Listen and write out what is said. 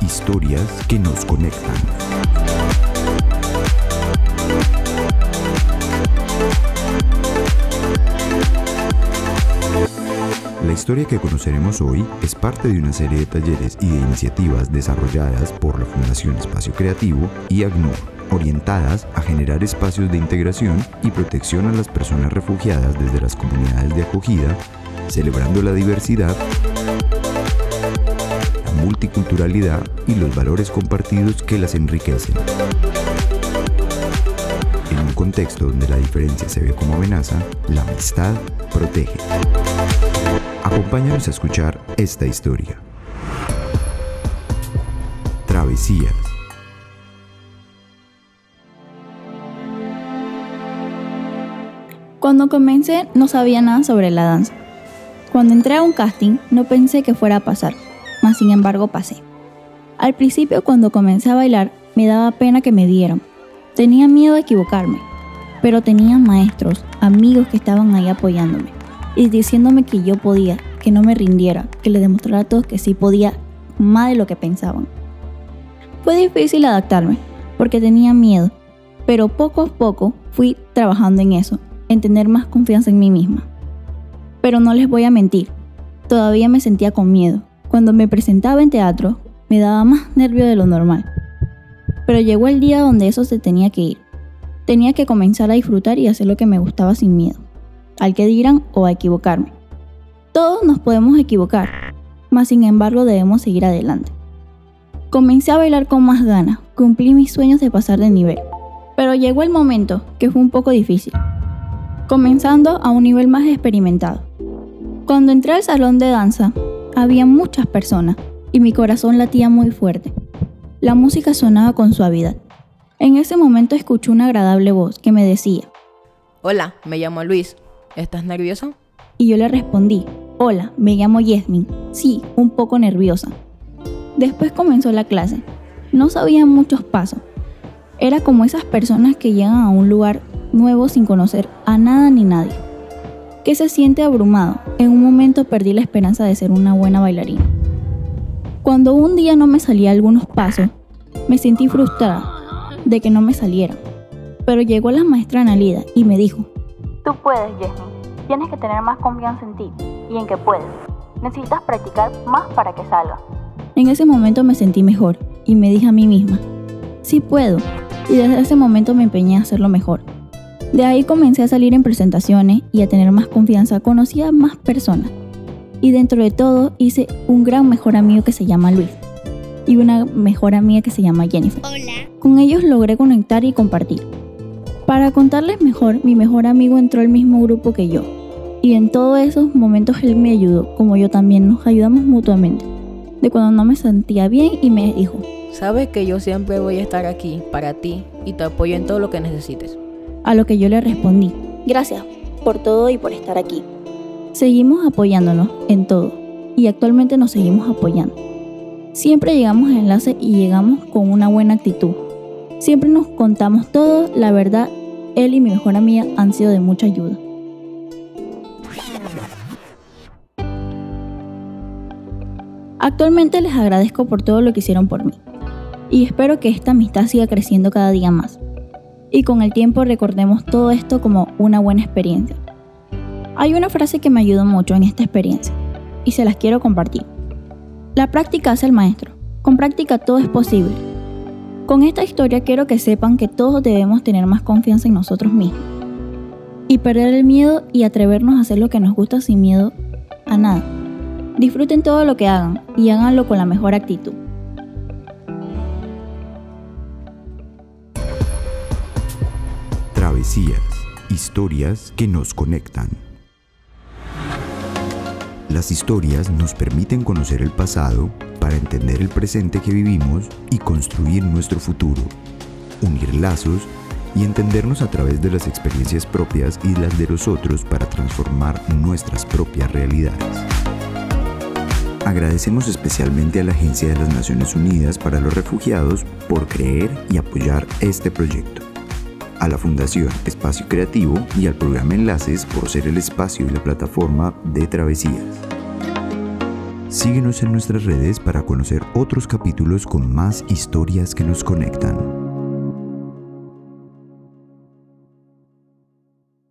Historias que nos conectan. La historia que conoceremos hoy es parte de una serie de talleres y de iniciativas desarrolladas por la Fundación Espacio Creativo y ACNUR, orientadas a generar espacios de integración y protección a las personas refugiadas desde las comunidades de acogida, celebrando la diversidad, multiculturalidad y los valores compartidos que las enriquecen. En un contexto donde la diferencia se ve como amenaza, la amistad protege. Acompáñanos a escuchar esta historia. Travesías. Cuando comencé no sabía nada sobre la danza. Cuando entré a un casting no pensé que fuera a pasar, sin embargo pasé. Al principio cuando comencé a bailar me daba pena que me dieran. Tenía miedo de equivocarme, pero tenía maestros, amigos que estaban ahí apoyándome y diciéndome que yo podía, que no me rindiera, que le demostrara a todos que sí podía más de lo que pensaban. Fue difícil adaptarme, porque tenía miedo, pero poco a poco fui trabajando en eso, en tener más confianza en mí misma. Pero no les voy a mentir, todavía me sentía con miedo. Cuando me presentaba en teatro, me daba más nervio de lo normal. Pero llegó el día donde eso se tenía que ir. Tenía que comenzar a disfrutar y hacer lo que me gustaba sin miedo al que dirán o a equivocarme. Todos nos podemos equivocar, mas sin embargo debemos seguir adelante. Comencé a bailar con más ganas, cumplí mis sueños de pasar de nivel, pero llegó el momento que fue un poco difícil, comenzando a un nivel más experimentado. Cuando entré al salón de danza, había muchas personas y mi corazón latía muy fuerte. La música sonaba con suavidad. En ese momento escuché una agradable voz que me decía, Hola, me llamo Luis, ¿Estás nerviosa? Y yo le respondí, hola, me llamo Yasmin. Sí, un poco nerviosa. Después comenzó la clase. No sabía muchos pasos. Era como esas personas que llegan a un lugar nuevo sin conocer a nada ni nadie. Que se siente abrumado. En un momento perdí la esperanza de ser una buena bailarina. Cuando un día no me salía algunos pasos, me sentí frustrada de que no me salieran. Pero llegó la maestra Analida y me dijo, Tú puedes, Jasmine. Tienes que tener más confianza en ti y en que puedes. Necesitas practicar más para que salga. En ese momento me sentí mejor y me dije a mí misma, sí puedo. Y desde ese momento me empeñé a hacerlo mejor. De ahí comencé a salir en presentaciones y a tener más confianza, conocí a más personas. Y dentro de todo hice un gran mejor amigo que se llama Luis y una mejor amiga que se llama Jennifer. Hola. Con ellos logré conectar y compartir. Para contarles mejor, mi mejor amigo entró al mismo grupo que yo. Y en todos esos momentos él me ayudó, como yo también nos ayudamos mutuamente. De cuando no me sentía bien y me dijo, Sabes que yo siempre voy a estar aquí para ti y te apoyo en todo lo que necesites. A lo que yo le respondí, gracias por todo y por estar aquí. Seguimos apoyándonos en todo y actualmente nos seguimos apoyando. Siempre llegamos a enlace y llegamos con una buena actitud. Siempre nos contamos todo, la verdad él y mi mejor amiga han sido de mucha ayuda. Actualmente les agradezco por todo lo que hicieron por mí y espero que esta amistad siga creciendo cada día más y con el tiempo recordemos todo esto como una buena experiencia. Hay una frase que me ayudó mucho en esta experiencia y se las quiero compartir. La práctica hace el maestro. Con práctica todo es posible. Con esta historia quiero que sepan que todos debemos tener más confianza en nosotros mismos y perder el miedo y atrevernos a hacer lo que nos gusta sin miedo a nada. Disfruten todo lo que hagan y háganlo con la mejor actitud. Historias que nos conectan. Las historias nos permiten conocer el pasado para entender el presente que vivimos y construir nuestro futuro, unir lazos y entendernos a través de las experiencias propias y las de los otros para transformar nuestras propias realidades. Agradecemos especialmente a la Agencia de las Naciones Unidas para los Refugiados por creer y apoyar este proyecto, a la Fundación Espacio Creativo y al programa Enlaces por ser el espacio y la plataforma de travesías. Síguenos en nuestras redes para conocer otros capítulos con más historias que nos conectan.